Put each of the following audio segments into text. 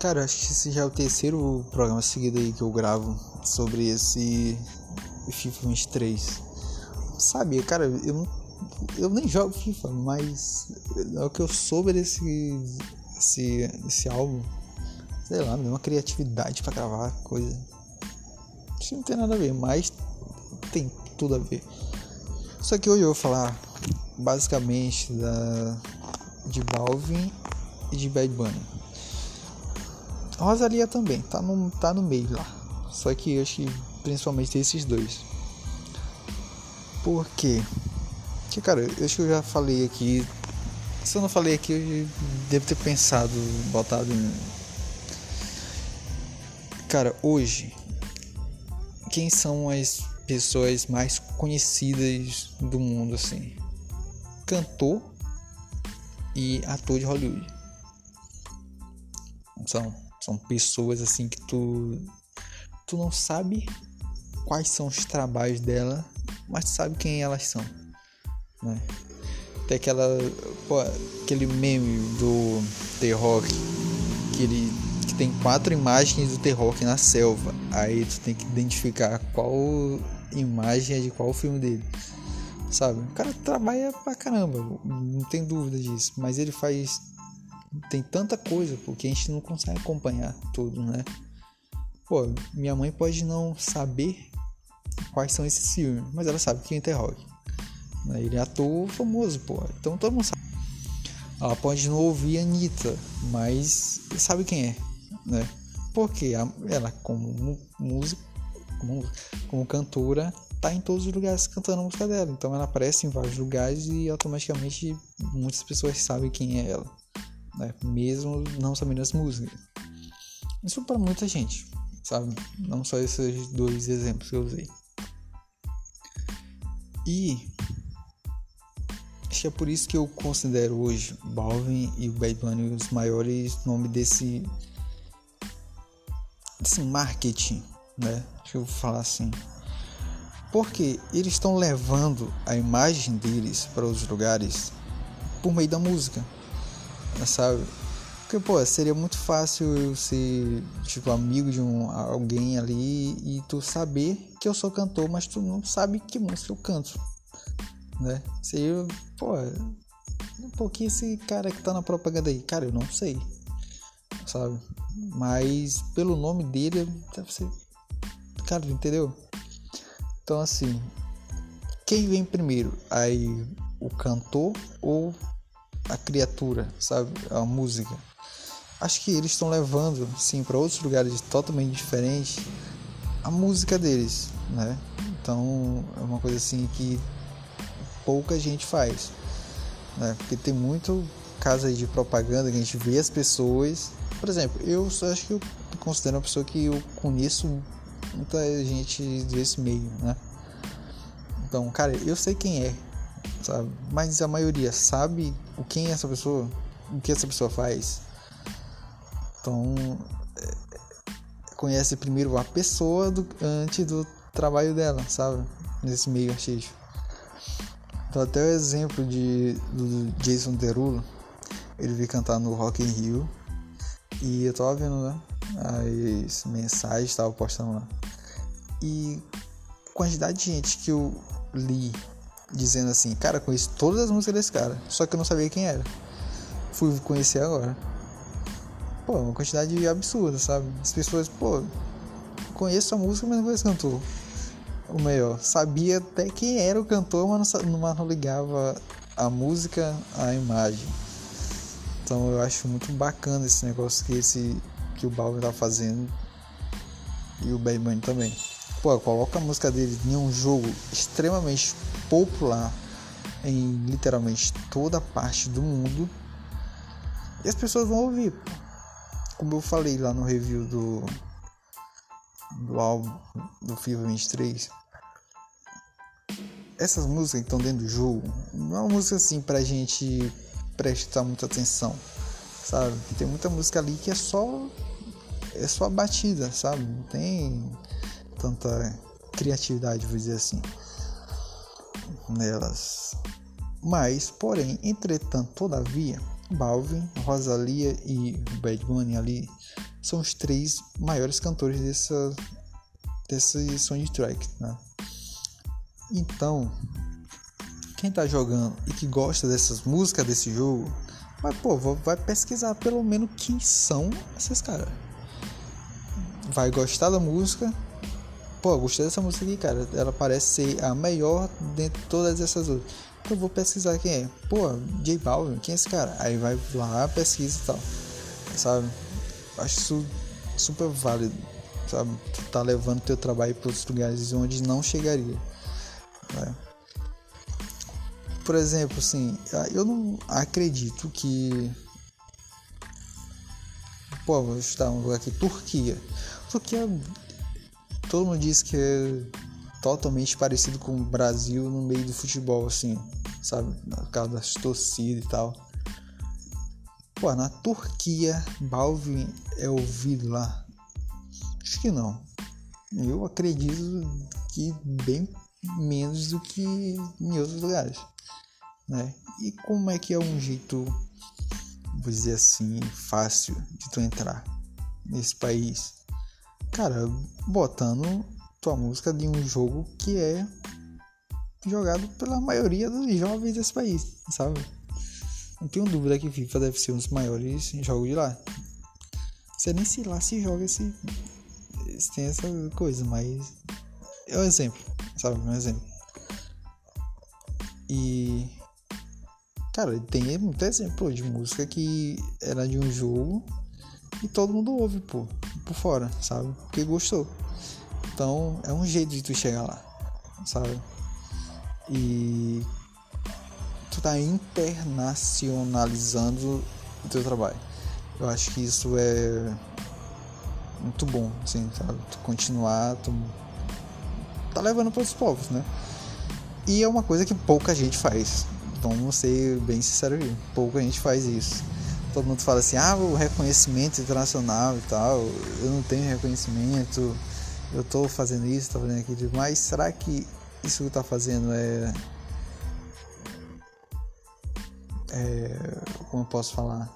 Cara, acho que esse já é o terceiro programa seguido aí que eu gravo sobre esse FIFA 23. Sabia, cara, eu, eu nem jogo FIFA, mas é o que eu soube desse esse, esse álbum. Sei lá, uma criatividade para gravar coisa. Isso não tem nada a ver, mas tem tudo a ver. Só que hoje eu vou falar basicamente da de Balvin e de Bad Bunny. Rosalia também, tá no, tá no meio lá. Só que eu acho que principalmente esses dois. Por quê? Porque, cara, eu acho que eu já falei aqui. Se eu não falei aqui, eu devo ter pensado, botado em. Cara, hoje, quem são as pessoas mais conhecidas do mundo, assim? Cantor e ator de Hollywood. São são pessoas assim que tu tu não sabe quais são os trabalhos dela, mas tu sabe quem elas são, né? Tem aquela pô, aquele meme do The-Rock que ele que tem quatro imagens do The-Rock na selva. Aí tu tem que identificar qual imagem é de qual filme dele. Sabe? O cara trabalha pra caramba, não tem dúvida disso, mas ele faz tem tanta coisa, porque a gente não consegue acompanhar tudo, né? Pô, minha mãe pode não saber quais são esses filmes, mas ela sabe quem é Rock. Né? Ele é ator famoso, pô. Então todo mundo sabe. Ela pode não ouvir a Anitta, mas sabe quem é, né? Porque ela, como música, como, como cantora, tá em todos os lugares cantando a música dela. Então ela aparece em vários lugares e automaticamente muitas pessoas sabem quem é ela né? mesmo não sabendo as músicas. Isso para muita gente, sabe? Não só esses dois exemplos que eu usei. E acho que é por isso que eu considero hoje Balvin e o Bad Bunny os maiores nomes desse desse marketing, né? Deixa eu falar assim. Porque eles estão levando a imagem deles para os lugares por meio da música sabe? Porque, pô, seria muito fácil eu ser, tipo, amigo de um, alguém ali e tu saber que eu sou cantor, mas tu não sabe que música eu canto, né? Seria, pô, um pouquinho esse cara que tá na propaganda aí, cara, eu não sei, sabe? Mas pelo nome dele, deve ser, cara, entendeu? Então, assim, quem vem primeiro? Aí, o cantor ou a criatura, sabe? A música. Acho que eles estão levando, sim, para outros lugares totalmente diferentes a música deles, né? Então é uma coisa assim que pouca gente faz, né? Porque tem muito caso aí de propaganda que a gente vê as pessoas. Por exemplo, eu acho que eu considero uma pessoa que eu conheço muita gente desse meio, né? Então, cara, eu sei quem é, sabe? Mas a maioria sabe o quem é essa pessoa, o que essa pessoa faz. Então, é, conhece primeiro a pessoa do, antes do trabalho dela, sabe? Nesse meio artístico. Então, até o exemplo de, do Jason Derulo, ele veio cantar no Rock in Rio e eu tava vendo, né? As mensagens tava postando lá. E quantidade de gente que eu li dizendo assim, cara, conheço todas as músicas desse cara, só que eu não sabia quem era. Fui conhecer agora. Pô, uma quantidade absurda, sabe? As pessoas, pô, conheço a música, mas não conheço o cantor. O melhor, sabia até quem era o cantor, mas não, mas não ligava a música à imagem. Então eu acho muito bacana esse negócio que esse que o Balvin tá fazendo e o Bad Bunny também. Pô, coloca a música dele em um jogo extremamente popular em literalmente toda parte do mundo e as pessoas vão ouvir. Como eu falei lá no review do do álbum do FIFA 23, essas músicas estão dentro do jogo não é uma música assim pra gente prestar muita atenção, sabe? Tem muita música ali que é só é só a batida, sabe? Não tem tanta criatividade, vou dizer assim nelas. Mas, porém, entretanto, todavia, Balvin, Rosalia e Bad Bunny ali são os três maiores cantores dessa desse soundtrack, né? Então, quem tá jogando e que gosta dessas músicas desse jogo, vai, pô, vai pesquisar pelo menos quem são esses caras. Vai gostar da música. Pô, gostei dessa música aqui, cara. Ela parece ser a melhor dentre todas essas outras. Então vou pesquisar quem é. Pô, J Balvin, quem é esse cara? Aí vai lá, pesquisa e tal. Sabe? Acho isso super válido. Sabe? Tu tá levando teu trabalho para outros lugares onde não chegaria. Né? Por exemplo, assim, eu não acredito que. Pô, vou chutar um lugar aqui, Turquia. Turquia, todo mundo diz que é totalmente parecido com o Brasil no meio do futebol, assim, sabe? Na causa das torcidas e tal. Pô, na Turquia, Balvin é ouvido lá? Acho que não. Eu acredito que bem menos do que em outros lugares, né? E como é que é um jeito, vou dizer assim, fácil de tu entrar nesse país? Cara, botando tua música de um jogo que é jogado pela maioria dos jovens desse país, sabe? Não tenho dúvida que FIFA deve ser um dos maiores jogos de lá. Você nem se lá se joga se, se tem essa coisa, mas é um exemplo sabe? Um exemplo. E. Cara, tem muito exemplo de música que era de um jogo e todo mundo ouve, pô, por fora, sabe? Porque gostou. Então é um jeito de tu chegar lá, sabe? E tu tá internacionalizando o teu trabalho. Eu acho que isso é muito bom, assim, sabe? Tu continuar, tu tá levando para os povos, né? E é uma coisa que pouca gente faz. Vamos ser bem sinceros aqui. Pouca gente faz isso. Todo mundo fala assim, ah, o reconhecimento internacional e tal, eu não tenho reconhecimento, eu tô fazendo isso, tô fazendo aquilo, mas será que isso que tá fazendo é. É. Como eu posso falar?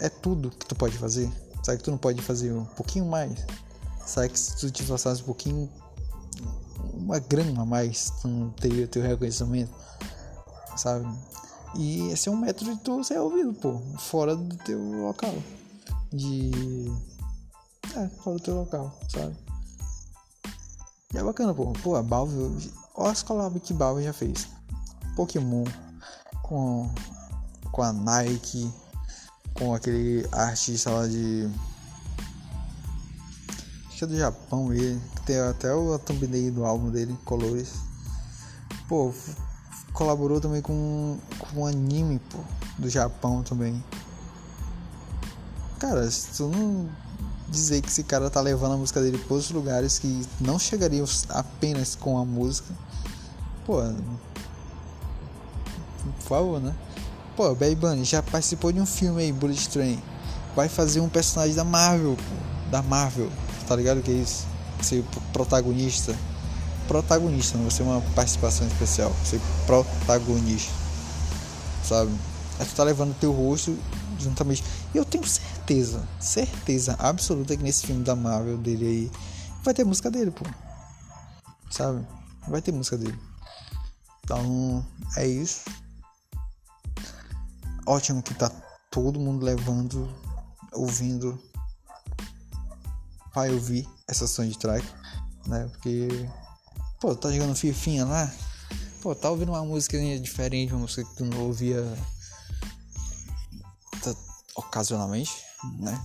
É tudo que tu pode fazer? Será que tu não pode fazer um pouquinho mais? Sabe que se tu te esforçasse um pouquinho, uma grama a mais, tu não teria o teu reconhecimento, sabe? E esse é um método de tu ser ouvido, pô, fora do teu local. De. É, fora do teu local, sabe? E é bacana, pô. Pô, a Valve. Olha as collabs que a Valve já fez. Pokémon, com, com a Nike, com aquele artista lá de que é do Japão ele, tem até o thumbnail do álbum dele, Colores. Pô, colaborou também com, com um anime, pô, do Japão também. Cara, se tu não dizer que esse cara tá levando a música dele para outros lugares que não chegariam apenas com a música, pô, por favor, né? Pô, Baby Bunny já participou de um filme aí, Bullet Train. Vai fazer um personagem da Marvel, pô, da Marvel tá ligado que é isso? Ser protagonista. Protagonista, não vai ser uma participação especial. Ser protagonista. Sabe? Aí tu tá levando teu rosto juntamente. E eu tenho certeza, certeza absoluta que nesse filme da Marvel dele aí vai ter música dele, pô. Sabe? Vai ter música dele. Então, é isso. Ótimo que tá todo mundo levando, ouvindo vai ouvir essa soundtrack, né? Porque, pô, tá jogando Fifinha lá, pô, tá ouvindo uma música diferente, uma música que tu não ouvia tá, ocasionalmente, né?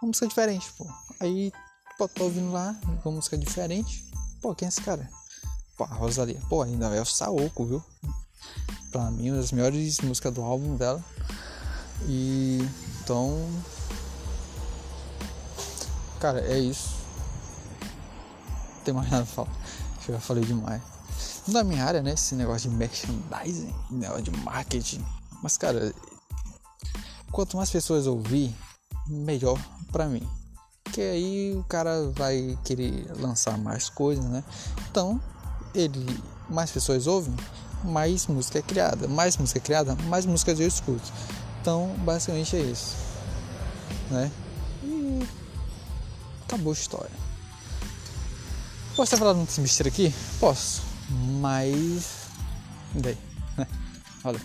Uma música diferente, pô. Aí, pô, tá ouvindo lá, uma música diferente. Pô, quem é esse cara? Pô, a Rosalia. Pô, ainda é o Saoko, viu? Pra mim, uma das melhores músicas do álbum dela. E então Cara, é isso. Não tem mais nada pra falar. Que já falei demais. Não da minha área, né? Esse negócio de merchandising, negócio de marketing. Mas, cara, quanto mais pessoas ouvir, melhor pra mim. Porque aí o cara vai querer lançar mais coisas, né? Então, ele, mais pessoas ouvem, mais música é criada. Mais música é criada, mais músicas eu escuto. Então, basicamente é isso. né? E acabou a história. Posso ter falado muito besteira aqui? Posso, mas. Daí, né? Valeu.